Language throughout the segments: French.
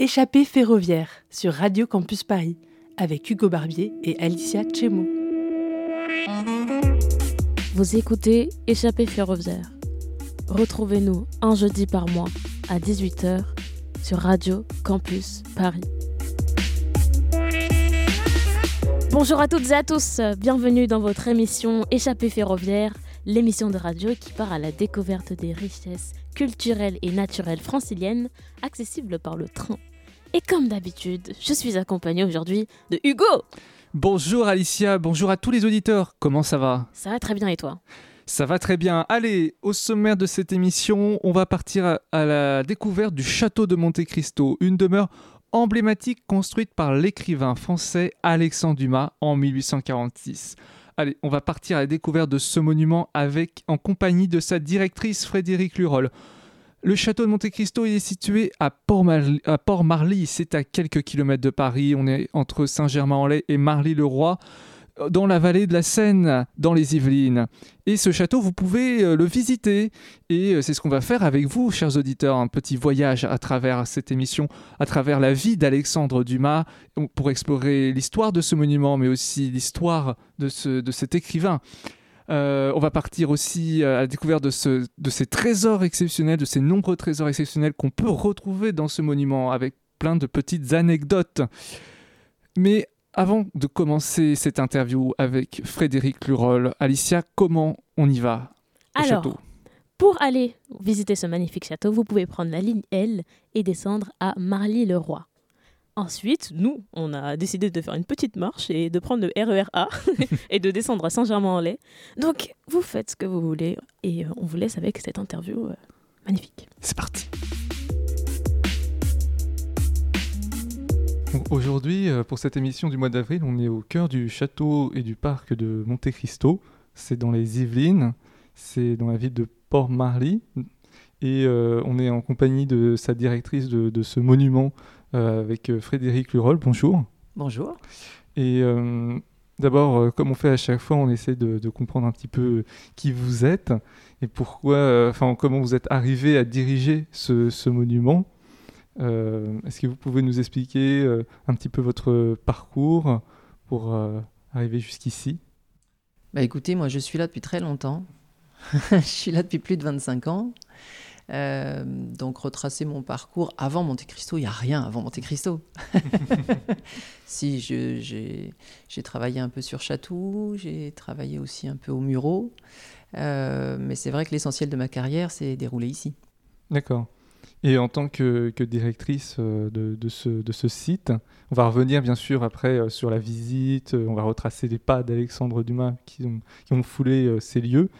Échappée ferroviaire sur Radio Campus Paris avec Hugo Barbier et Alicia Chemo. Vous écoutez Échappée ferroviaire. Retrouvez-nous un jeudi par mois à 18h sur Radio Campus Paris. Bonjour à toutes et à tous, bienvenue dans votre émission Échappée ferroviaire, l'émission de radio qui part à la découverte des richesses culturelles et naturelles franciliennes accessibles par le train. Et comme d'habitude, je suis accompagnée aujourd'hui de Hugo. Bonjour Alicia, bonjour à tous les auditeurs, comment ça va? Ça va très bien et toi? Ça va très bien. Allez, au sommaire de cette émission, on va partir à la découverte du château de Monte Cristo, une demeure emblématique construite par l'écrivain français Alexandre Dumas en 1846. Allez, on va partir à la découverte de ce monument avec, en compagnie de sa directrice Frédéric Lurol. Le château de Monte Cristo est situé à Port-Marly, c'est à quelques kilomètres de Paris, on est entre Saint-Germain-en-Laye et Marly-le-Roi, dans la vallée de la Seine, dans les Yvelines. Et ce château, vous pouvez euh, le visiter, et euh, c'est ce qu'on va faire avec vous, chers auditeurs, un petit voyage à travers cette émission, à travers la vie d'Alexandre Dumas, pour explorer l'histoire de ce monument, mais aussi l'histoire de, ce, de cet écrivain. Euh, on va partir aussi à la découverte de, ce, de ces trésors exceptionnels, de ces nombreux trésors exceptionnels qu'on peut retrouver dans ce monument, avec plein de petites anecdotes. Mais avant de commencer cette interview avec Frédéric Lurol, Alicia, comment on y va au Alors, château? Pour aller visiter ce magnifique château, vous pouvez prendre la ligne L et descendre à Marly-le-Roi. Ensuite, nous, on a décidé de faire une petite marche et de prendre le RER A et de descendre à Saint-Germain-en-Laye. Donc, vous faites ce que vous voulez et euh, on vous laisse avec cette interview euh, magnifique. C'est parti Aujourd'hui, euh, pour cette émission du mois d'avril, on est au cœur du château et du parc de Monte Cristo. C'est dans les Yvelines, c'est dans la ville de Port-Marly. Et euh, on est en compagnie de sa directrice de, de ce monument euh, avec Frédéric Lurol. Bonjour. Bonjour. Et euh, d'abord, comme on fait à chaque fois, on essaie de, de comprendre un petit peu qui vous êtes et pourquoi, enfin, comment vous êtes arrivé à diriger ce, ce monument. Euh, Est-ce que vous pouvez nous expliquer euh, un petit peu votre parcours pour euh, arriver jusqu'ici? Bah écoutez, moi je suis là depuis très longtemps. je suis là depuis plus de 25 ans. Euh, donc retracer mon parcours avant Monte Cristo, il n'y a rien avant Monte Cristo. si j'ai travaillé un peu sur Chatou, j'ai travaillé aussi un peu au Murau, Euh, mais c'est vrai que l'essentiel de ma carrière s'est déroulé ici. D'accord. Et en tant que, directrice euh, de, ce, site, on va revenir bien sûr après euh, sur la visite, euh, on va retracer les pas d'Alexandre Dumas qui ont, foulé ces lieux.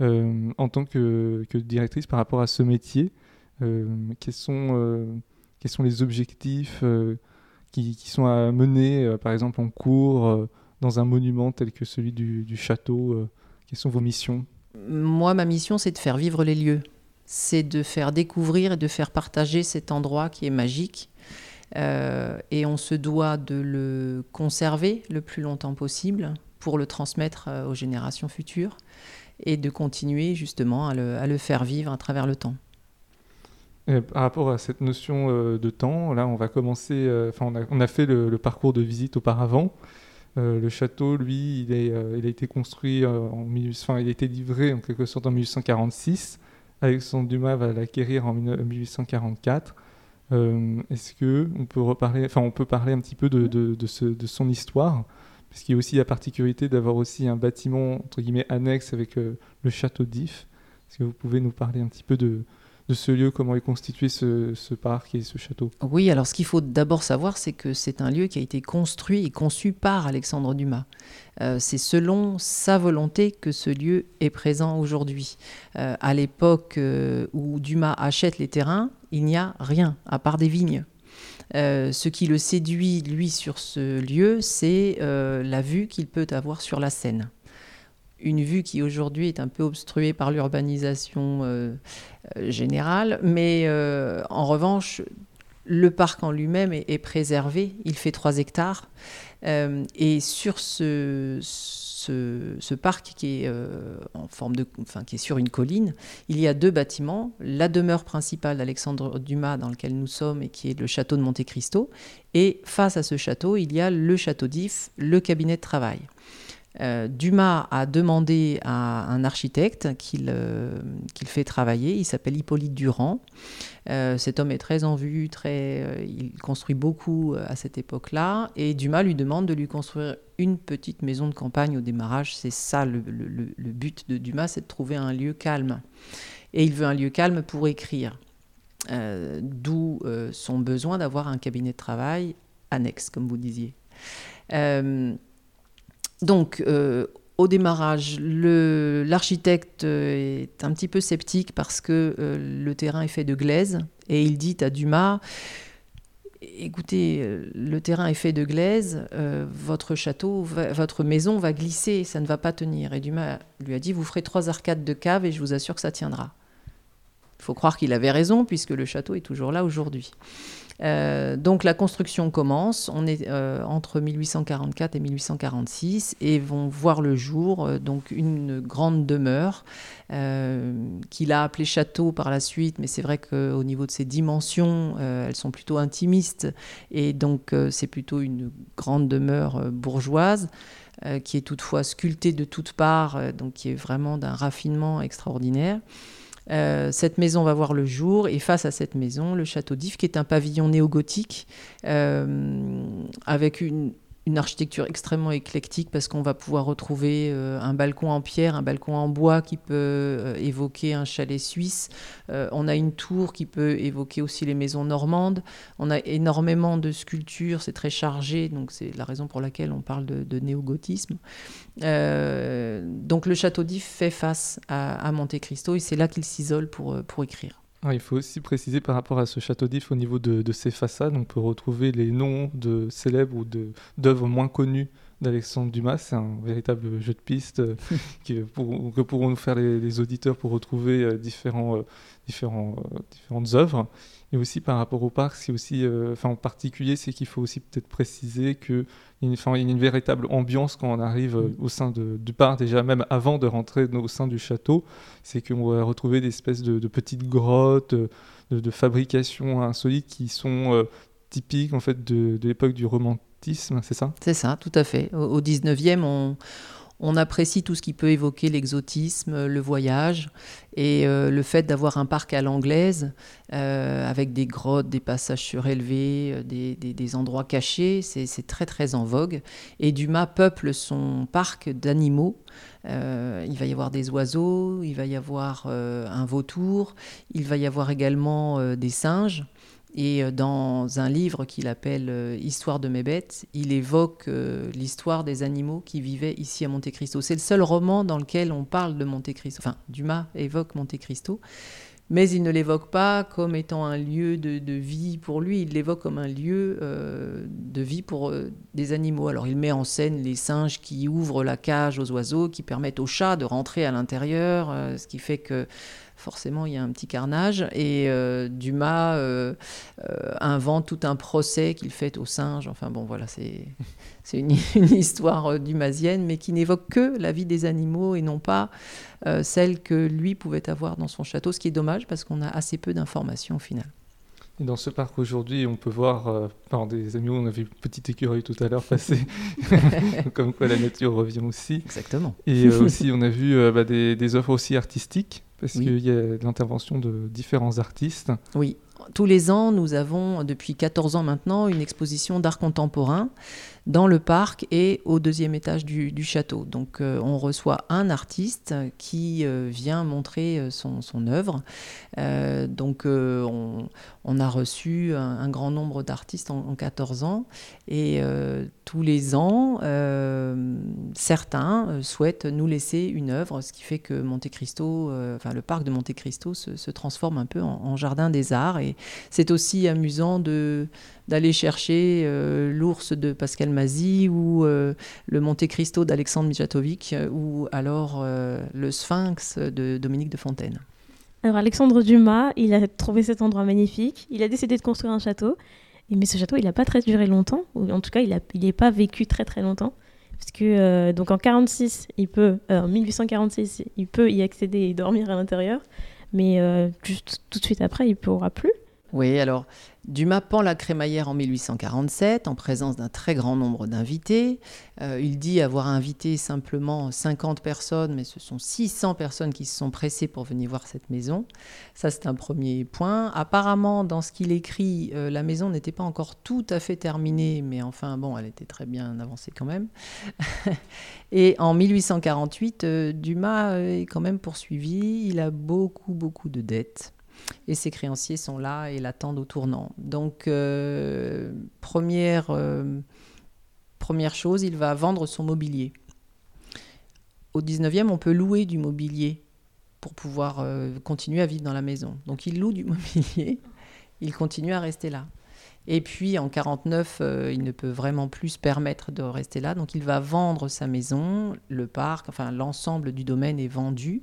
En tant que, directrice par rapport à ce métier, quels, sont, les objectifs qui, sont à mener, par exemple en cours, dans un monument tel que celui du, du château Quelles sont vos missions? Moi, ma mission, c'est de faire vivre les lieux. C'est de faire découvrir et de faire partager cet endroit qui est magique. Euh, et on se doit de le conserver le plus longtemps possible pour le transmettre euh, aux générations futures et de continuer justement à le, à le faire vivre à travers le temps. Et par rapport à cette notion euh, de temps, là, on va commencer. euh, Enfin, on, a, on a fait le, parcours de visite auparavant. Euh, le château, lui, il, est, euh, il a été construit euh, en 1800, enfin, il a été livré en quelque sorte en 1846. Alexandre Dumas va l'acquérir en 19- 1844. Euh, Est-ce que on peut reparler, enfin, on peut parler un petit peu de son histoire, parce qu'il y a aussi la particularité d'avoir aussi un bâtiment entre guillemets annexe avec euh, le château d'If. Est-ce que vous pouvez nous parler un petit peu de, de ce lieu, comment est constitué ce, parc et ce château? Oui, alors ce qu'il faut d'abord savoir, c'est que c'est un lieu qui a été construit et conçu par Alexandre Dumas. Euh, c'est selon sa volonté que ce lieu est présent aujourd'hui. Euh, à l'époque euh, où Dumas achète les terrains, il n'y a rien à part des vignes. Ce qui le séduit, lui, sur ce lieu, c'est la vue qu'il peut avoir sur la Seine. Une vue qui aujourd'hui est un peu obstruée par l'urbanisation euh, euh, générale, mais euh, en revanche, le parc en lui-même est, préservé. Il fait 3 hectares. Et sur ce, ce, parc qui est, en forme de, enfin, qui est sur une colline, il y a deux bâtiments. La demeure principale d'Alexandre Dumas, dans lequel nous sommes, et qui est le château de Monte Cristo. Et face à ce château, il y a le château d'If, le cabinet de travail. Euh, Dumas a demandé à un architecte euh, qu'il fait travailler. Il s'appelle Hippolyte Durand. Euh, cet homme est très en vue, très, il construit beaucoup à cette époque-là. Et Dumas lui demande de lui construire une petite maison de campagne au démarrage. C'est ça le, le, but de Dumas, c'est de trouver un lieu calme. Et il veut un lieu calme pour écrire. D'où son besoin d'avoir un cabinet de travail annexe, comme vous disiez. Donc, euh, au démarrage, l'architecte est un petit peu sceptique parce que euh, le terrain est fait de glaise et il dit à Dumas écoutez, euh, le terrain est fait de glaise, votre château, votre maison va glisser, ça ne va pas tenir. Et Dumas lui a dit vous ferez trois arcades de cave et je vous assure que ça tiendra. Il faut croire qu'il avait raison puisque le château est toujours là aujourd'hui. Euh, donc la construction commence, on est euh, entre 1844 et 1846 et vont voir le jour euh, donc une grande demeure qu'il a appelée château par la suite, mais c'est vrai qu'au niveau de ses dimensions, elles sont plutôt intimistes et donc c'est plutôt une grande demeure bourgeoise. qui est toutefois sculptée de toutes parts, donc qui est vraiment d'un raffinement extraordinaire. Euh, cette maison va voir le jour et face à cette maison, le château d'If, qui est un pavillon néo-gothique euh, avec une, une architecture extrêmement éclectique parce qu'on va pouvoir retrouver euh, un balcon en pierre, un balcon en bois qui peut euh, évoquer un chalet suisse. Euh, on a une tour qui peut évoquer aussi les maisons normandes. On a énormément de sculptures, c'est très chargé, donc c'est la raison pour laquelle on parle de, néo-gothisme. donc le château d'If fait face à, à Monte Cristo et c'est là qu'il s'isole pour, pour écrire. Ah, il faut aussi préciser par rapport à ce château d'If au niveau de, ses façades, on peut retrouver les noms de célèbres ou d'œuvres moins connues d'Alexandre Dumas. C'est un véritable jeu de piste euh, que pourront nous faire les, auditeurs pour retrouver euh, différents, euh, différents, différentes œuvres. Et aussi par rapport au parc, c'est aussi, enfin en particulier, c'est qu'il faut aussi peut-être préciser qu'il y, a une véritable ambiance quand on arrive mm. au sein du parc, déjà même avant de rentrer au sein du château, c'est qu'on va retrouver des espèces de, petites grottes, de, fabrication insolite qui sont typiques en fait de, l'époque du romantisme, c'est ça? C'est ça, tout à fait. Au, 19e, on on apprécie tout ce qui peut évoquer l'exotisme, le voyage et euh, le fait d'avoir un parc à l'anglaise euh, avec des grottes, des passages surélevés, euh, des, endroits cachés, c'est très très en vogue. Et Dumas peuple son parc d'animaux. il va y avoir des oiseaux, il va y avoir un vautour, il va y avoir également des singes. Et euh, dans un livre qu'il appelle euh, Histoire de mes bêtes, il évoque euh, l'histoire des animaux qui vivaient ici à Monte Cristo. C'est le seul roman dans lequel on parle de Monte Cristo. Enfin, Dumas évoque Monte Cristo, mais il ne l'évoque pas comme étant un lieu de, vie pour lui, il l'évoque comme un lieu de vie pour des animaux. Alors il met en scène les singes qui ouvrent la cage aux oiseaux, qui permettent aux chats de rentrer à l'intérieur, ce qui fait que forcément il y a un petit carnage. Et euh, Dumas euh, euh, invente tout un procès qu'il fait aux singes. Enfin bon, voilà, c'est une, histoire dumasienne, mais qui n'évoque que la vie des animaux et non pas celle que lui pouvait avoir dans son château, ce qui est dommage parce qu'on a assez peu d'informations au final. Et dans ce parc aujourd'hui, on peut voir, par des animaux, on a vu une petite écureuil tout à l'heure passer, comme quoi la nature revient aussi. Exactement. Et aussi, on a vu bah, des, des, œuvres aussi artistiques parce qu'il y a l'intervention de différents artistes. Oui, tous les ans, nous avons, depuis 14 ans maintenant, une exposition d'art contemporain dans le parc et au deuxième étage du, château. Donc euh, on reçoit un artiste qui euh, vient montrer euh, son, œuvre. donc on, a reçu un, grand nombre d'artistes en, 14 ans et tous les ans, certains souhaitent nous laisser une œuvre, ce qui fait que Monte Cristo, enfin le parc de Monte Cristo se, transforme un peu en jardin des arts et c'est aussi amusant de d'aller chercher euh, l'ours de Pascal Mazy ou euh, le Monte Cristo d'Alexandre Mijatovic euh, ou alors le Sphinx de Dominique de Fontaine. Alors Alexandre Dumas, il a trouvé cet endroit magnifique, il a décidé de construire un château, mais ce château, il n'a pas très duré longtemps, ou en tout cas, il n'est pas vécu très très longtemps. Parce que donc en 46, il peut, en 1846, il peut y accéder et dormir à l'intérieur, mais juste tout de suite après, il ne pourra plus. Oui, alors Dumas pend la crémaillère en 1847 en présence d'un très grand nombre d'invités. Euh, il dit avoir invité simplement 50 personnes, mais ce sont 600 personnes qui se sont pressées pour venir voir cette maison. Ça, c'est un premier point. Apparemment, dans ce qu'il écrit, euh, la maison n'était pas encore tout à fait terminée, mais enfin, bon, elle était très bien avancée quand même. Et en 1848, euh, Dumas est quand même poursuivi. Il a beaucoup, beaucoup de dettes et ses créanciers sont là et l'attendent au tournant. Donc, euh, première, euh, première chose, il va vendre son mobilier. Au 19e, on peut louer du mobilier pour pouvoir euh, continuer à vivre dans la maison. Donc, il loue du mobilier, il continue à rester là. Et puis en 49, il ne peut vraiment plus se permettre de rester là, donc il va vendre sa maison, le parc, enfin l'ensemble du domaine est vendu.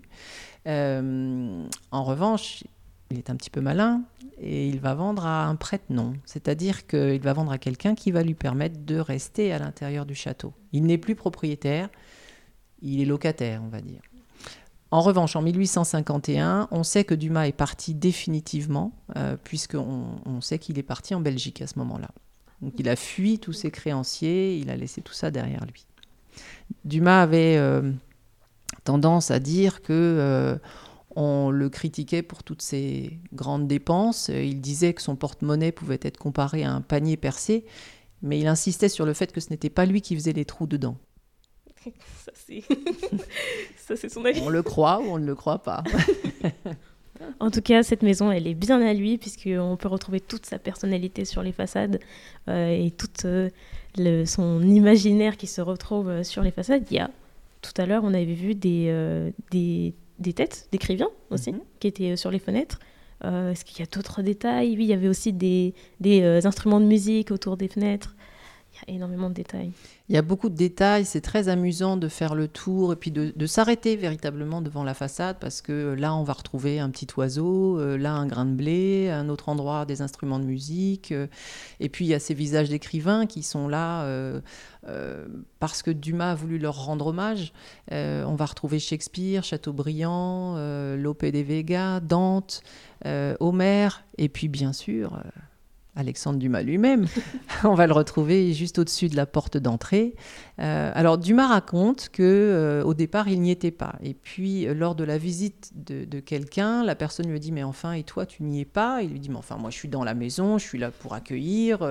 en revanche, il est un petit peu malin et il va vendre à un prête-nom, c'est-à-dire qu'il va vendre à quelqu'un qui va lui permettre de rester à l'intérieur du château. Il n'est plus propriétaire, il est locataire, on va dire. En revanche, en 1851, on sait que Dumas est parti définitivement, euh, puisqu'on on sait qu'il est parti en Belgique à ce moment-là. Donc il a fui tous ses créanciers, il a laissé tout ça derrière lui. Dumas avait euh, tendance à dire que euh, on le critiquait pour toutes ses grandes dépenses. Il disait que son porte-monnaie pouvait être comparé à un panier percé, mais il insistait sur le fait que ce n'était pas lui qui faisait les trous dedans. Ça, c'est son avis. On le croit ou on ne le croit pas. En tout cas, cette maison, elle est bien à lui, puisqu'on peut retrouver toute sa personnalité sur les façades euh, et tout euh, son imaginaire qui se retrouve euh, sur les façades. Il y a, tout à l'heure, on avait vu des, des des têtes d'écrivains aussi, mhm. qui étaient euh, sur les fenêtres. Euh, est-ce qu'il y a d'autres détails? Oui, il y avait aussi des, des euh, instruments de musique autour des fenêtres. Il y a énormément de détails. Il y a beaucoup de détails, c'est très amusant de faire le tour et puis de, s'arrêter véritablement devant la façade parce que là on va retrouver un petit oiseau, là un grain de blé, un autre endroit des instruments de musique. et puis il y a ces visages d'écrivains qui sont là euh, parce que Dumas a voulu leur rendre hommage. Euh, on va retrouver Shakespeare, Chateaubriand, euh, Lope de Vega, Dante, Homère, et puis bien sûr Alexandre Dumas lui-même. on va le retrouver juste au-dessus de la porte d'entrée. alors Dumas raconte que au départ il n'y était pas, et puis lors de la visite de, quelqu'un, la personne lui dit mais enfin et toi tu n'y es pas? Il lui dit mais enfin moi je suis dans la maison, je suis là pour accueillir.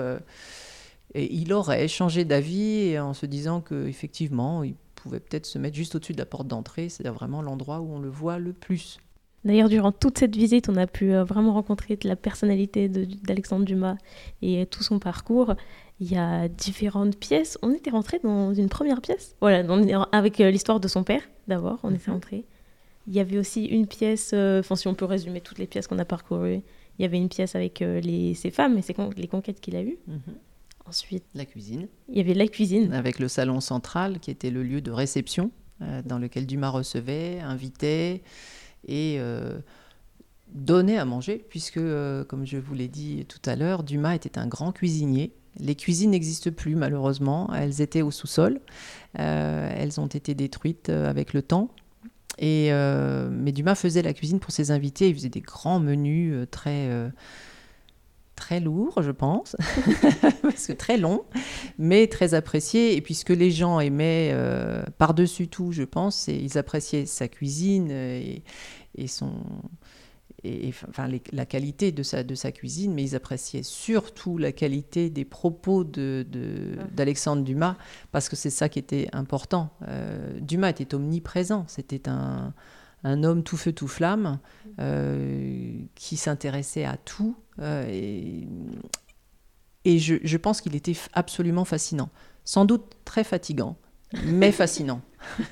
Et il aurait changé d'avis en se disant qu'effectivement, il pouvait peut-être se mettre juste au-dessus de la porte d'entrée, c'est vraiment l'endroit où on le voit le plus. D'ailleurs, durant toute cette visite, on a pu euh, vraiment rencontrer la personnalité d'Alexandre Dumas et tout son parcours. Il y a différentes pièces. On était rentré dans une première pièce, voilà, avec euh, l'histoire de son père d'abord. On était mhm. rentré. Il y avait aussi une pièce, euh, enfin si on peut résumer toutes les pièces qu'on a parcourues, il y avait une pièce avec les, ses femmes et ses les conquêtes qu'il a eues. Mhm. Ensuite, la cuisine. Il y avait la cuisine. Avec le salon central qui était le lieu de réception euh, dans lequel Dumas recevait, invitait et euh, donnait à manger, puisque, euh, comme je vous l'ai dit tout à l'heure, Dumas était un grand cuisinier. Les cuisines n'existent plus malheureusement, elles étaient au sous-sol, elles ont été détruites avec le temps. Et, mais Dumas faisait la cuisine pour ses invités, il faisait des grands menus très très lourd, je pense, parce que très long, mais très apprécié. Et puis ce que les gens aimaient euh, par-dessus tout, je pense, c'est ils appréciaient sa cuisine et, son et, enfin la qualité de sa, de sa cuisine, mais ils appréciaient surtout la qualité des propos de, d'Alexandre Dumas, parce que c'est ça qui était important. Euh, Dumas était omniprésent, c'était un, un homme tout feu tout flamme euh, qui s'intéressait à tout et, et je, je, pense qu'il était absolument fascinant sans doute très fatigant mais fascinant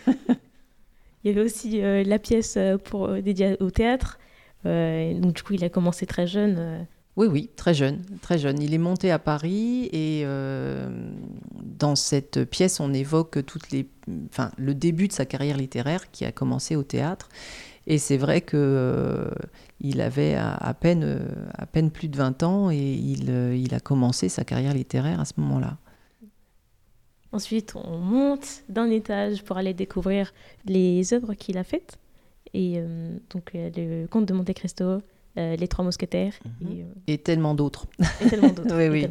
il y avait aussi euh, la pièce pour dédiée au théâtre donc du coup il a commencé très jeune oui, oui, très jeune, très jeune. Il est monté à Paris et dans cette pièce, on évoque toutes les, enfin, le début de sa carrière littéraire qui a commencé au théâtre. Et c'est vrai qu'il euh, avait à, peine, à peine plus de 20 ans et il, euh, il a commencé sa carrière littéraire à ce moment-là. Ensuite, on monte d'un étage pour aller découvrir les œuvres qu'il a faites. Et euh, donc, euh, le Comte de Monte Cristo, euh, Les Trois Mousquetaires. Mhm. Et, euh, Et tellement d'autres. et tellement d'autres. Oui, oui.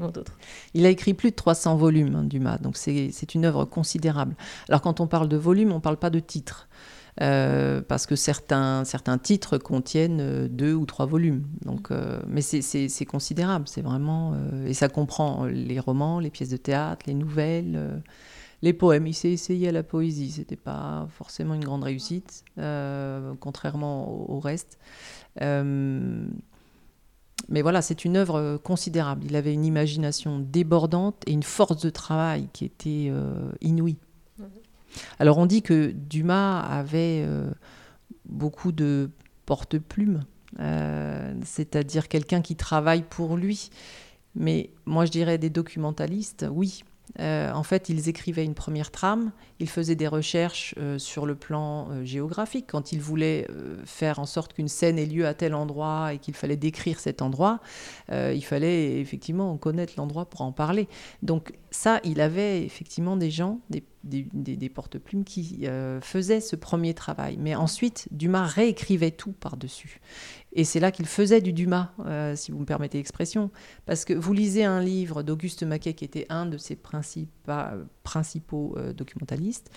Il a écrit plus de 300 volumes, hein, Dumas, donc c'est une œuvre considérable. Alors quand on parle de volume, on ne parle pas de titres, euh, parce que certains, certains titres contiennent euh, deux ou trois volumes. Donc, euh, mais c'est- considérable, c'est vraiment... et ça comprend les romans, les pièces de théâtre, les nouvelles, les poèmes. Il s'est essayé à la poésie, c'était pas forcément une grande réussite, contrairement au, reste. Mais voilà, c'est une œuvre considérable. Il avait une imagination débordante et une force de travail qui était inouïe. Alors on dit que Dumas avait euh, beaucoup de porte-plumes, euh, c'est-à-dire quelqu'un qui travaille pour lui. Mais moi je dirais des documentalistes, oui. Euh, en fait, ils écrivaient une première trame, ils faisaient des recherches euh, sur le plan euh, géographique. Quand ils voulaient faire en sorte qu'une scène ait lieu à tel endroit et qu'il fallait décrire cet endroit, il fallait effectivement connaître l'endroit pour en parler. Donc ça, il avait effectivement des gens, des, des- des- porte-plumes qui faisaient ce premier travail. Mais ensuite, Dumas réécrivait tout par-dessus. Et c'est là qu'il faisait du Dumas, euh, si vous me permettez l'expression. Parce que vous lisez un livre d'Auguste Maquet, qui était un de ses principa- principaux euh, documentalistes.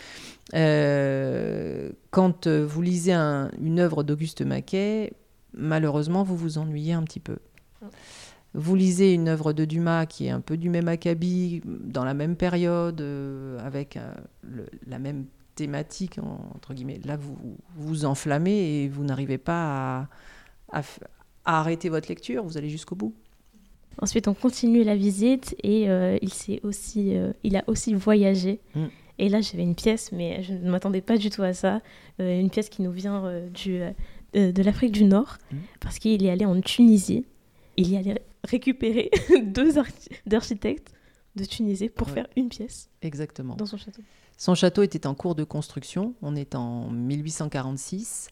Euh, quand vous lisez un- une œuvre d'Auguste Maquet, malheureusement, vous vous ennuyez un petit peu. Vous lisez une œuvre de Dumas qui est un peu du même acabit, dans la même période, avec la même thématique, en- entre guillemets. Là, vous vous enflammez et vous n'arrivez pas à, à arrêter votre lecture, vous allez jusqu'au bout. Ensuite, on continue la visite et euh, il, s'est aussi, euh, il a aussi voyagé. Mm. Et là, j'avais une pièce, mais je ne m'attendais pas du tout à ça. Euh, une pièce qui nous vient euh, du, euh, de, l'Afrique du Nord, Mm. parce qu'il est allé en Tunisie. Il y allait récupérer deux archi- architectes de Tunisie pour Ouais. faire une pièce Exactement. dans son château. Son château était en cours de construction, on est en 1846.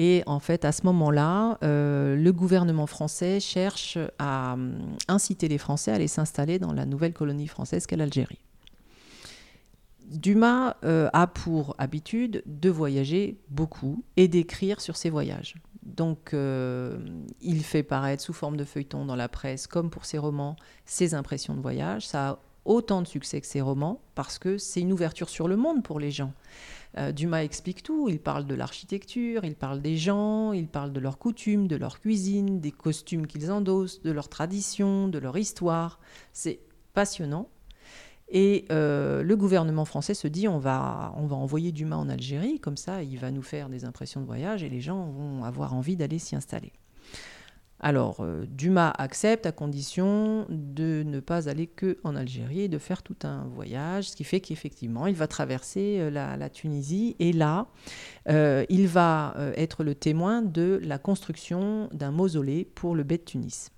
Et en fait, à ce moment-là, euh, le gouvernement français cherche à hum, inciter les Français à aller s'installer dans la nouvelle colonie française qu'est l'Algérie. Dumas euh, a pour habitude de voyager beaucoup et d'écrire sur ses voyages. Donc, euh, il fait paraître sous forme de feuilleton dans la presse, comme pour ses romans, ses impressions de voyage. Ça autant de succès que ses romans parce que c'est une ouverture sur le monde pour les gens. Euh, Dumas explique tout. Il parle de l'architecture, il parle des gens, il parle de leurs coutumes, de leur cuisine, des costumes qu'ils endossent, de leurs traditions, de leur histoire. C'est passionnant. Et euh, le gouvernement français se dit on va, on va envoyer Dumas en Algérie, comme ça il va nous faire des impressions de voyage et les gens vont avoir envie d'aller s'y installer. Alors, euh, Dumas accepte à condition de ne pas aller que en Algérie et de faire tout un voyage, ce qui fait qu'effectivement, il va traverser euh, la, Tunisie et là, euh, il va être le témoin de la construction d'un mausolée pour le bey de Tunis.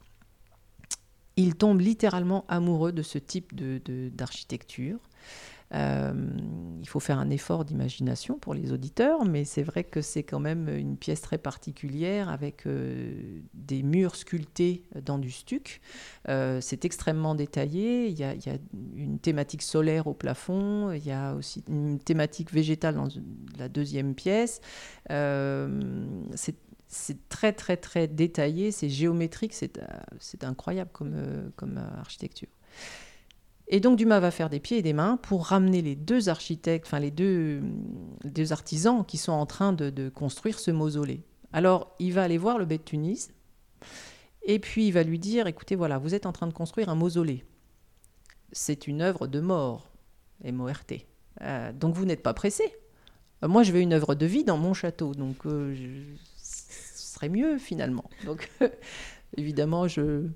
Il tombe littéralement amoureux de ce type de- de- d'architecture. Euh, il faut faire un effort d'imagination pour les auditeurs, mais c'est vrai que c'est quand même une pièce très particulière avec euh, des murs sculptés dans du stuc. Euh, c'est extrêmement détaillé. Il y, a, une thématique solaire au plafond. Il y a aussi une thématique végétale dans la deuxième pièce. C'est très très très détaillé, c'est géométrique, c'est incroyable comme, architecture. Et donc Dumas va faire des pieds et des mains pour ramener les deux architectes, enfin les deux, les deux artisans qui sont en train de, construire ce mausolée. Alors il va aller voir le bey de Tunis et puis il va lui dire, écoutez voilà, vous êtes en train de construire un mausolée. C'est une œuvre de mort, M-O-R-T. Euh, donc vous n'êtes pas pressé. Euh, moi je veux une œuvre de vie dans mon château, donc euh, je- ce serait mieux finalement. Donc évidemment je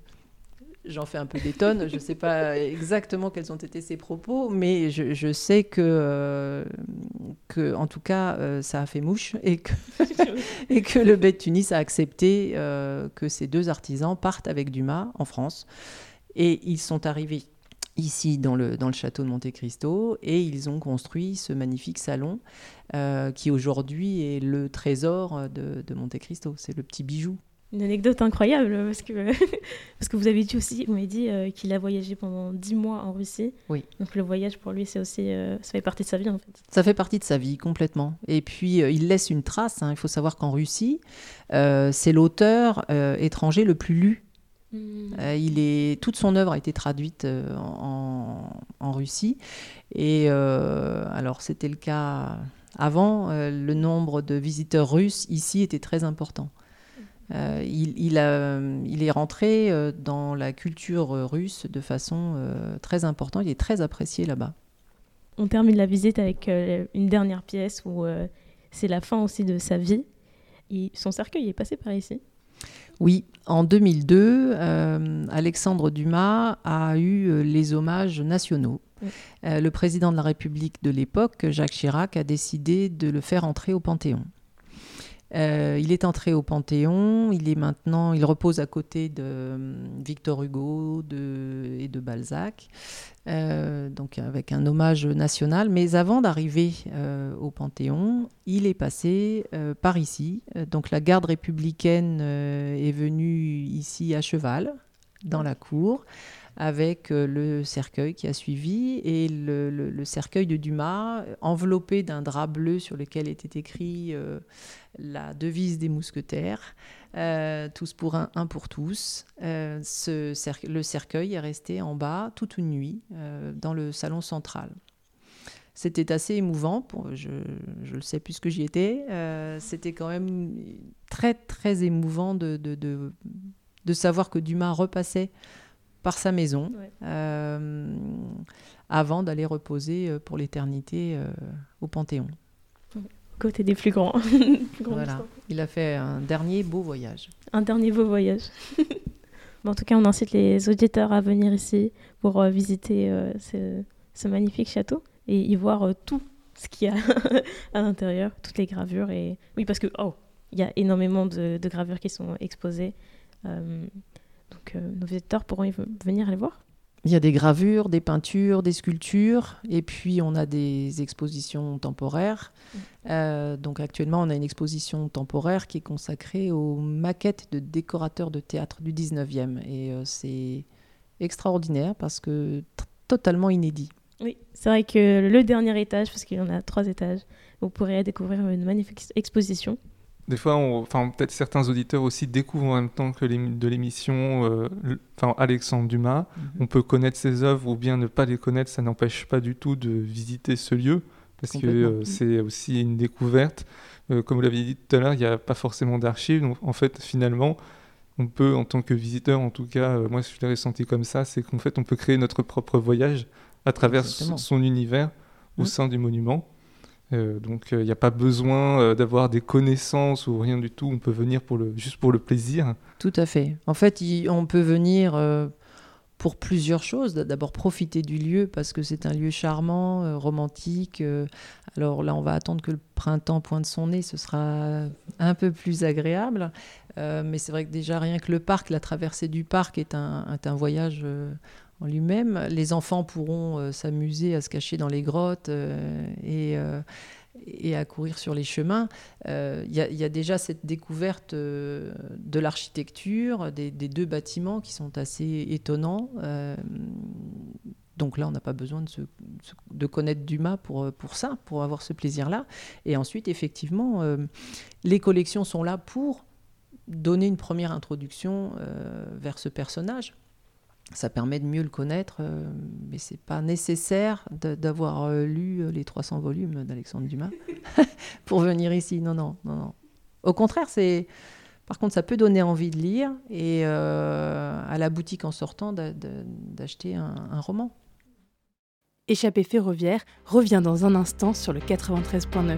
j'en fais un peu des tonnes. Je ne sais pas exactement quels ont été ses propos, mais je, je sais que, euh, que, en tout cas, euh, ça a fait mouche et que, et que le de Tunis a accepté euh, que ces deux artisans partent avec Dumas en France. Et ils sont arrivés ici dans le, dans le château de Monte Cristo et ils ont construit ce magnifique salon qui aujourd'hui est le trésor de, de Monte Cristo. C'est le petit bijou. Une anecdote incroyable parce que, parce que vous avez dit aussi, vous m'avez dit euh, qu'il a voyagé pendant dix mois en Russie. Oui. Donc le voyage pour lui, c'est aussi, euh, ça fait partie de sa vie en fait. Ça fait partie de sa vie complètement. Et puis euh, il laisse une trace. hein. Il faut savoir qu'en Russie, c'est l'auteur étranger le plus lu. Euh, il est, toute son œuvre a été traduite en, en Russie. Et alors, c'était le cas avant. le nombre de visiteurs russes ici était très important. Euh, il, il a- il est rentré euh, dans la culture russe de façon euh, très importante. Il est très apprécié là-bas. On termine la visite avec euh, une dernière pièce où euh, c'est la fin aussi de sa vie. Et son cercueil est passé par ici. Oui, en 2002, euh, Alexandre Dumas a eu euh, les hommages nationaux. Oui. Euh, le président de la République de l'époque, Jacques Chirac, a décidé de le faire entrer au Panthéon. Euh, il est entré au Panthéon, il est maintenant, il repose à côté de euh, Victor Hugo et de Balzac, euh, donc avec un hommage national. Mais avant d'arriver euh, au Panthéon, il est passé par ici. Donc la garde républicaine est venue ici à cheval, dans la cour, avec le cercueil qui a suivi et le, cercueil de Dumas, enveloppé d'un drap bleu sur lequel était écrit la devise des mousquetaires. euh, tous pour un, un pour tous. Euh, ce cer- le cercueil est resté en bas toute une nuit euh, dans le salon central. C'était assez émouvant, pour, je, je le sais puisque j'y étais. C'était quand même très très émouvant de, de, de, de savoir que Dumas repassait par sa maison Ouais. avant d'aller reposer pour l'éternité au Panthéon. Côté des plus grands. Plus grands Voilà. Il a fait un dernier beau voyage. Un dernier beau voyage. Bon, en tout cas, on incite les auditeurs à venir ici pour euh, visiter euh, ce, ce magnifique château et y voir euh, tout ce qu'il y a à l'intérieur, toutes les gravures. Et... Oui, parce que, oh, il y a énormément de, de gravures qui sont exposées. Donc, nos visiteurs pourront y venir les voir. Il y a des gravures, des peintures, des sculptures, et puis on a des expositions temporaires. Euh, donc actuellement, on a une exposition temporaire qui est consacrée aux maquettes de décorateurs de théâtre du 19e. Et euh, c'est extraordinaire parce que totalement inédit. Oui, c'est vrai que le dernier étage, parce qu'il y en a trois étages, vous pourrez découvrir une magnifique exposition. Des fois, on- enfin, peut-être certains auditeurs aussi découvrent en même temps que de l'émission euh, enfin, Alexandre Dumas. On peut connaître ses œuvres ou bien ne pas les connaître, ça n'empêche pas du tout de visiter ce lieu, parce que euh, c'est aussi une découverte. Euh, comme vous l'avez dit tout à l'heure, il n'y a pas forcément d'archives. Donc, en fait, finalement, on peut, en tant que visiteur, en tout cas, moi je l'ai ressenti comme ça, c'est qu'en fait, on peut créer notre propre voyage à travers son univers au Mm. sein du monument. Euh, donc il n'y a pas besoin euh, d'avoir des connaissances ou rien du tout, on peut venir juste pour le plaisir. Tout à fait. En fait, on peut venir euh, pour plusieurs choses. D'abord, profiter du lieu parce que c'est un lieu charmant, euh, romantique. euh. alors là, on va attendre que le printemps pointe son nez, ce sera un peu plus agréable. Euh, mais c'est vrai que déjà, rien que le parc, la traversée du parc est un, voyage euh, en lui-même. Les enfants pourront euh, s'amuser à se cacher dans les grottes euh, et, euh, et à courir sur les chemins. Il y, a- déjà cette découverte de l'architecture, des, deux bâtiments qui sont assez étonnants. Donc là, on n'a pas besoin de, de connaître Dumas pour, pour ça, pour avoir ce plaisir-là. Et ensuite, effectivement, les collections sont là pour donner une première introduction vers ce personnage. Ça permet de mieux le connaître, euh, mais c'est pas nécessaire d'avoir euh, lu euh, les 300 volumes d'Alexandre Dumas pour venir ici. Non, non, non, non. Au contraire, c'est. Par contre, ça peut donner envie de lire et euh, à la boutique en sortant d'a- d'a- d'acheter un, un roman. Échappée ferroviaire revient dans un instant sur le 93.9.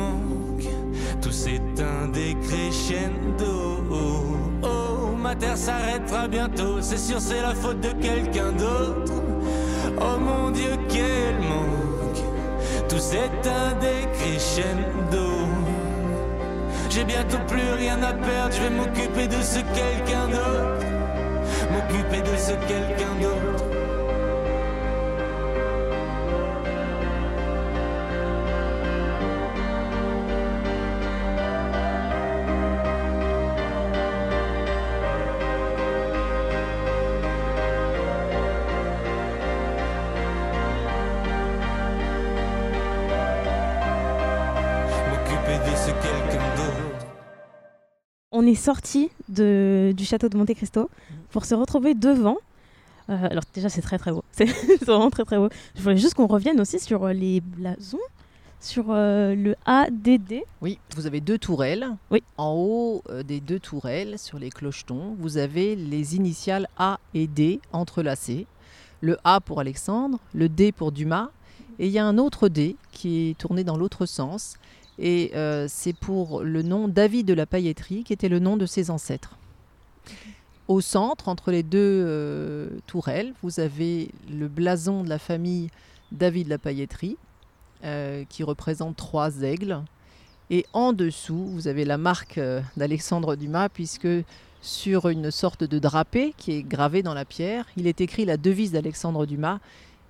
Tout s'éteint décrescendo. Oh, ma terre s'arrêtera bientôt, c'est sûr, c'est la faute de quelqu'un d'autre. Oh mon Dieu, quel manque. Tout s'éteint décrescendo. J'ai bientôt plus rien à perdre, je vais m'occuper de ce quelqu'un d'autre. M'occuper de ce quelqu'un d'autre. Est sorti de, du château de Monte Cristo pour se retrouver devant. Euh, alors déjà c'est très très beau, c'est vraiment très très beau. Je voulais juste qu'on revienne aussi sur euh, les blasons, sur euh, le ADD. Oui, vous avez deux tourelles. Oui. En haut euh, des deux tourelles, sur les clochetons, vous avez les initiales A et D entrelacées. Le A pour Alexandre, le D pour Dumas, et il y a un autre D qui est tourné dans l'autre sens. Et euh, c'est pour le nom David de la pailletterie, qui était le nom de ses ancêtres. Au centre, entre les deux euh, tourelles, vous avez le blason de la famille David de la pailletterie, euh, qui représente trois aigles. Et en dessous, vous avez la marque d'Alexandre Dumas, puisque sur une sorte de drapé qui est gravé dans la pierre, il est écrit la devise d'Alexandre Dumas,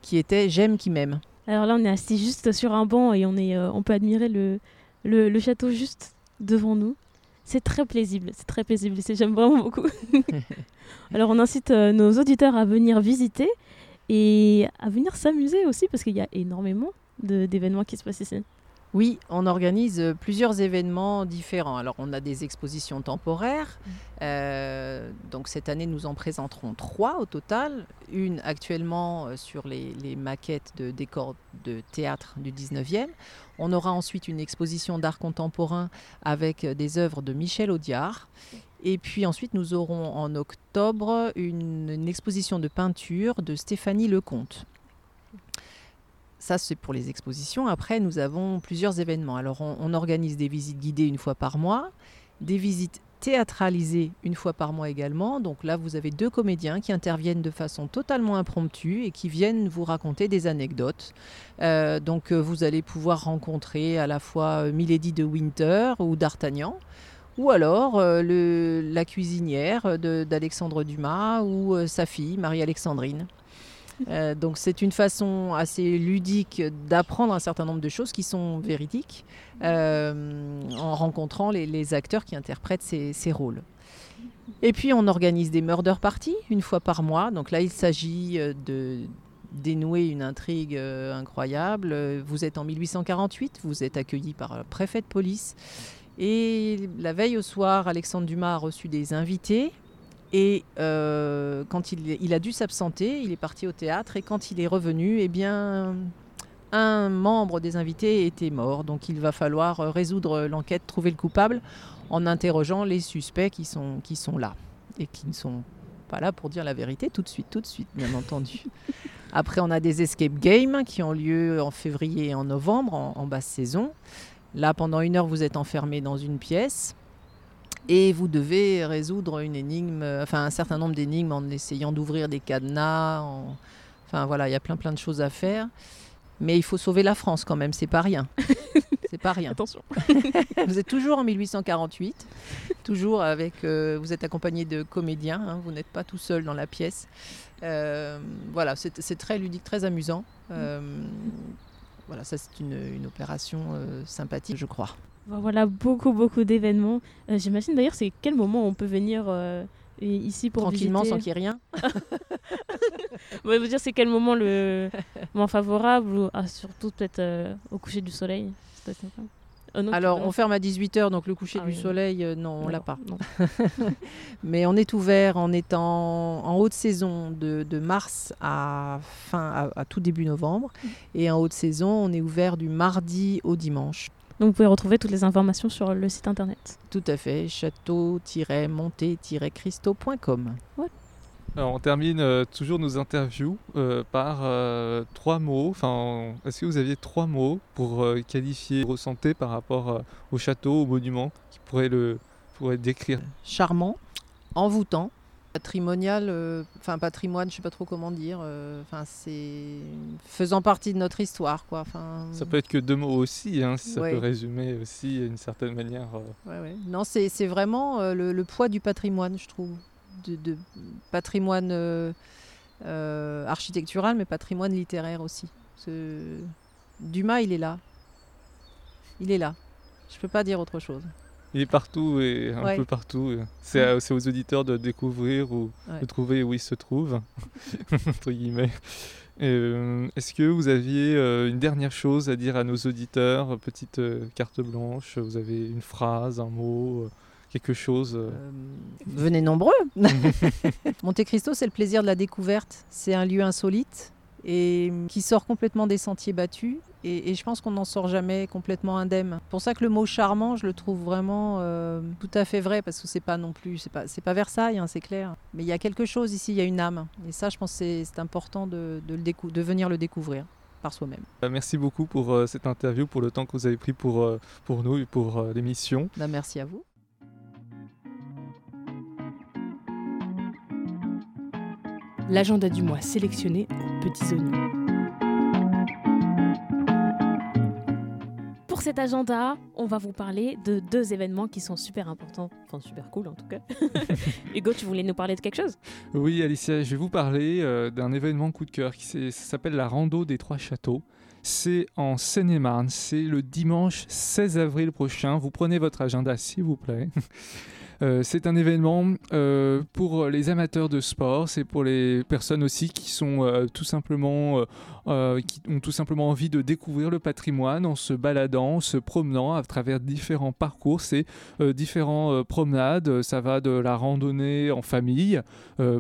qui était J'aime qui m'aime. Alors là on est assis juste sur un banc et on, est, euh, on peut admirer le, le, le château juste devant nous. C'est très paisible, c'est très paisible, j'aime vraiment beaucoup. Alors on incite euh, nos auditeurs à venir visiter et à venir s'amuser aussi parce qu'il y a énormément d'événements qui se passent ici. Oui, on organise euh, plusieurs événements différents. Alors, on a des expositions temporaires. Euh, donc, cette année, nous en présenterons trois au total. Une actuellement euh, sur les, les maquettes de décors de théâtre du 19e. On aura ensuite une exposition d'art contemporain avec des œuvres de Michel Audiard. Et puis ensuite, nous aurons en octobre une, une exposition de peinture de Stéphanie Lecomte. Ça, c'est pour les expositions. Après, nous avons plusieurs événements. Alors, on, organise des visites guidées une fois par mois, des visites théâtralisées une fois par mois également. Donc là, vous avez deux comédiens qui interviennent de façon totalement impromptue et qui viennent vous raconter des anecdotes. Euh, donc, euh, vous allez pouvoir rencontrer à la fois euh, Milady de Winter ou D'Artagnan ou alors euh, la cuisinière d'Alexandre Dumas ou sa fille, Marie-Alexandrine. Euh, donc c'est une façon assez ludique d'apprendre un certain nombre de choses qui sont véridiques euh, en rencontrant les, acteurs qui interprètent ces, rôles. Et puis on organise des murder parties une fois par mois. Donc là il s'agit euh, de dénouer une intrigue incroyable. Vous êtes en 1848, vous êtes accueilli par le préfet de police. Et la veille au soir, Alexandre Dumas a reçu des invités. Et euh, quand il, il a dû s'absenter, il est parti au théâtre. Et quand il est revenu, eh bien, un membre des invités était mort. Donc il va falloir euh, résoudre l'enquête, trouver le coupable, en interrogeant les suspects qui sont, qui sont là. Et qui ne sont pas là pour dire la vérité tout de suite, tout de suite, bien entendu. Après, on a des escape games qui ont lieu en février et en novembre, en, en basse saison. Là, pendant une heure, vous êtes enfermé dans une pièce et vous devez résoudre une énigme, enfin un certain nombre d'énigmes en essayant d'ouvrir des cadenas. en- Enfin voilà, il y a plein plein de choses à faire. Mais il faut sauver la France quand même, c'est pas rien. c'est pas rien. Attention. Vous êtes toujours en 1848, toujours avec. euh, vous êtes accompagné de comédiens, hein, vous n'êtes pas tout seul dans la pièce. Euh, voilà, c'est très ludique, très amusant. Euh, voilà, ça c'est une, une opération sympathique, je crois. Voilà, beaucoup, beaucoup d'événements. Euh, J'imagine d'ailleurs, c'est quel moment on peut venir euh, ici pour Tranquillement, sans qu'il y ait rien. Ouais, vous dire, c'est quel moment le moment favorable ou ah, surtout peut-être euh, au coucher du soleil. Oh non, Alors, on ferme à 18h, donc le coucher Ah du oui. soleil, euh, non, on l'a pas. Mais on est ouvert en étant en haute saison de, de mars à, fin, à, à tout début novembre. Mm. Et en haute saison, on est ouvert du mardi au dimanche. Donc vous pouvez retrouver toutes les informations sur le site internet. Tout à fait, château-monté-christo.com. Alors, on termine euh, toujours nos interviews euh, par euh, trois mots. Enfin, est-ce que vous aviez trois mots pour euh, qualifier, ressentir par rapport euh, au château, au monument, qui pourraient le pourraient le décrire? Charmant, envoûtant, patrimonial, euh, enfin patrimoine, je sais pas trop comment dire. euh, Enfin, c'est faisant partie de notre histoire, quoi. Enfin, Ça peut être que deux mots aussi, hein, si ça Ouais. peut résumer aussi d'une certaine manière. euh. Ouais, ouais. Non, c'est vraiment le, le poids du patrimoine, je trouve. De, de patrimoine architectural, mais patrimoine littéraire aussi. Dumas, il est là. Il est là. Je peux pas dire autre chose. Il est partout et un Ouais. peu partout. C'est aux auditeurs de découvrir ou Ouais. de trouver où il se trouve, entre guillemets. Euh, Est-ce que vous aviez euh, une dernière chose à dire à nos auditeurs? Petite euh, carte blanche, vous avez une phrase, un mot, quelque chose Euh, venez nombreux. Monte Cristo, c'est le plaisir de la découverte. C'est un lieu insolite et qui sort complètement des sentiers battus. Et, et je pense qu'on n'en sort jamais complètement indemne. C'est pour ça que le mot charmant, je le trouve vraiment euh, tout à fait vrai, parce que c'est pas non plus, c'est pas, c'est pas Versailles, hein, c'est clair. Mais il y a quelque chose ici, il y a une âme. Et ça, je pense que c'est, important de, de le décou- de venir le découvrir par soi-même. Bah, Merci beaucoup pour euh, cette interview, pour le temps que vous avez pris pour, euh, pour nous et pour l'émission. Ben, merci à vous. L'agenda du mois sélectionné aux petits oignons. Pour cet agenda, on va vous parler de deux événements qui sont super importants, enfin super cool en tout cas. Hugo, tu voulais nous parler de quelque chose? Oui, Alicia, je vais vous parler euh, d'un événement coup de cœur qui s'appelle la Rando des Trois Châteaux. C'est en Seine-et-Marne, c'est le dimanche 16 avril prochain. Vous prenez votre agenda, s'il vous plaît. Euh, c'est un événement euh, pour les amateurs de sport, c'est pour les personnes aussi qui euh, qui ont tout simplement envie de découvrir le patrimoine en se baladant, en se promenant à travers différents parcours. C'est différents euh, promenades, ça va de la randonnée en famille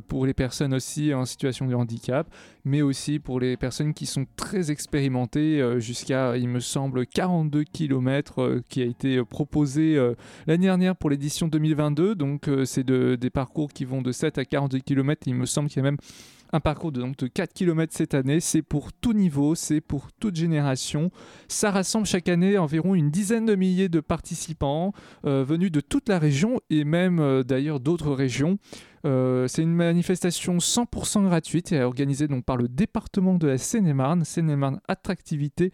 pour les personnes aussi en situation de handicap, mais aussi pour les personnes qui sont très expérimentées euh, jusqu'à, il me semble, 42 km qui a été euh, proposé euh, l'année dernière pour l'édition 2022. Donc euh, c'est de- des parcours qui vont de 7 à 42 km. Il me semble qu'il y a même un parcours de, donc, de 4 km cette année. C'est pour tout niveau, c'est pour toute génération. Ça rassemble chaque année environ une dizaine de milliers de participants euh, venus de toute la région et même euh, d'ailleurs d'autres régions. Euh, c'est une manifestation 100% gratuite et organisée donc par le département de la Seine-et-Marne, Seine-et-Marne Attractivité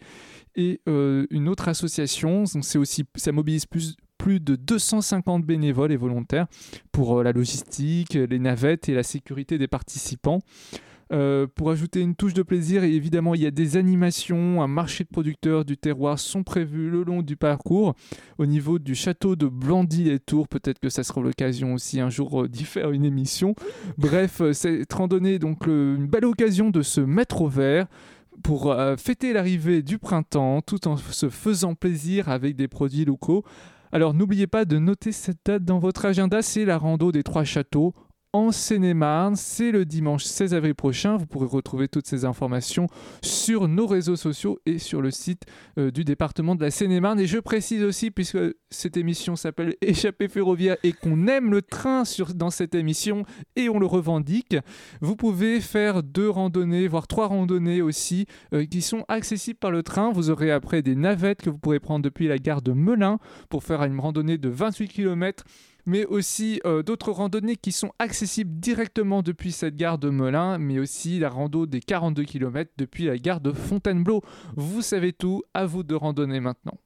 et une autre association. Donc c'est aussi, ça mobilise plus, plus de 250 bénévoles et volontaires pour la logistique, les navettes et la sécurité des participants. Euh, pour ajouter une touche de plaisir, évidemment, il y a des animations, un marché de producteurs du terroir sont prévus le long du parcours. Au niveau du château de Blandy-les-Tours, peut-être que ça sera l'occasion aussi un jour euh, d'y faire une émission. Bref, euh, cette randonnée, donc une belle occasion de se mettre au vert pour fêter l'arrivée du printemps tout en se faisant plaisir avec des produits locaux. Alors n'oubliez pas de noter cette date dans votre agenda, c'est la rando des trois châteaux en Seine-et-Marne. C'est le dimanche 16 avril prochain. Vous pourrez retrouver toutes ces informations sur nos réseaux sociaux et sur le site euh, du département de la Seine-et-Marne. Et je précise aussi, puisque cette émission s'appelle Échappée ferroviaire et qu'on aime le train dans cette émission et on le revendique, vous pouvez faire deux randonnées, voire trois randonnées aussi, euh, qui sont accessibles par le train. Vous aurez après des navettes que vous pourrez prendre depuis la gare de Melun pour faire une randonnée de 28 km mais aussi euh, d'autres randonnées qui sont accessibles directement depuis cette gare de Melun, mais aussi la rando des 42 km depuis la gare de Fontainebleau. Vous savez tout, à vous de randonner maintenant.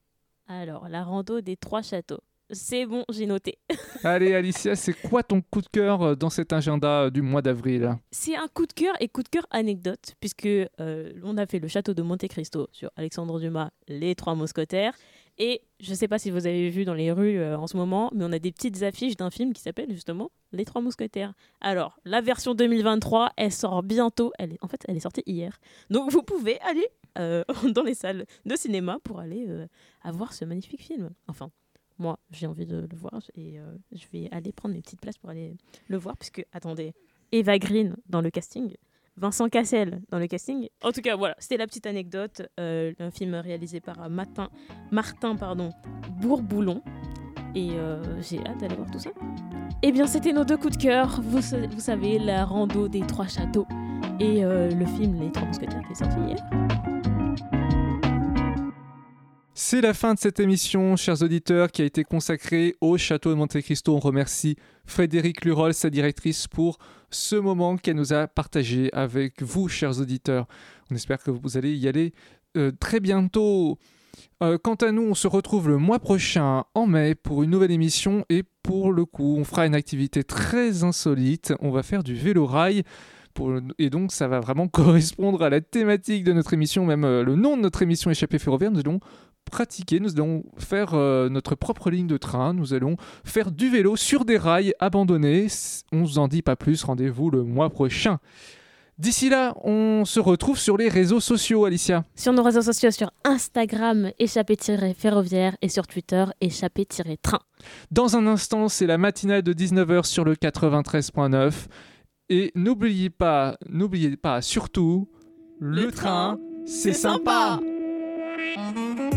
Alors, la rando des trois châteaux. C'est bon, j'ai noté. Allez Alicia, c'est quoi ton coup de cœur euh, dans cet agenda euh, du mois d'avril? C'est un coup de cœur et coup de cœur anecdote, puisque on a fait le château de Monte Cristo sur Alexandre Dumas, les trois mousquetaires, et je ne sais pas si vous avez vu dans les rues euh, en ce moment, mais on a des petites affiches d'un film qui s'appelle justement Les Trois Mousquetaires. Alors, la version 2023, elle sort bientôt. Elle est, en fait, elle est sortie hier. Donc, vous pouvez aller euh, dans les salles de cinéma pour aller euh, voir ce magnifique film. Enfin, moi, j'ai envie de le voir et je vais aller prendre mes petites places pour aller le voir, puisque, attendez, Eva Green dans le casting. Vincent Cassel dans le casting. En tout cas, voilà, c'était la petite anecdote. Euh, un film réalisé par Martin, Martin pardon, Bourboulon. Et euh, j'ai hâte d'aller voir tout ça. Eh bien, c'était nos deux coups de cœur. Vous, vous savez, la rando des trois châteaux et euh, le film Les Trois Mousquetaires qui est sorti hier. C'est la fin de cette émission, chers auditeurs, qui a été consacrée au château de Monte Cristo. On remercie Frédéric Lurol, sa directrice, pour ce moment qu'elle nous a partagé avec vous, chers auditeurs. On espère que vous allez y aller euh, très bientôt. Euh, quant à nous, on se retrouve le mois prochain, en mai, pour une nouvelle émission. Et pour le coup, on fera une activité très insolite. On va faire du vélo-rail. Et donc, ça va vraiment correspondre à la thématique de notre émission, même euh, le nom de notre émission Échappée ferroviaire. Nous allons pratiquer, nous allons faire euh, notre propre ligne de train, nous allons faire du vélo sur des rails abandonnés. On ne vous en dit pas plus, rendez-vous le mois prochain. D'ici là, on se retrouve sur les réseaux sociaux, Alicia. Sur nos réseaux sociaux, sur Instagram, échappé-ferroviaire et sur Twitter, échappé-train. Dans un instant, c'est la matinale de 19h sur le 93.9. Et n'oubliez pas, n'oubliez pas surtout, le, train, c'est sympa. sympa.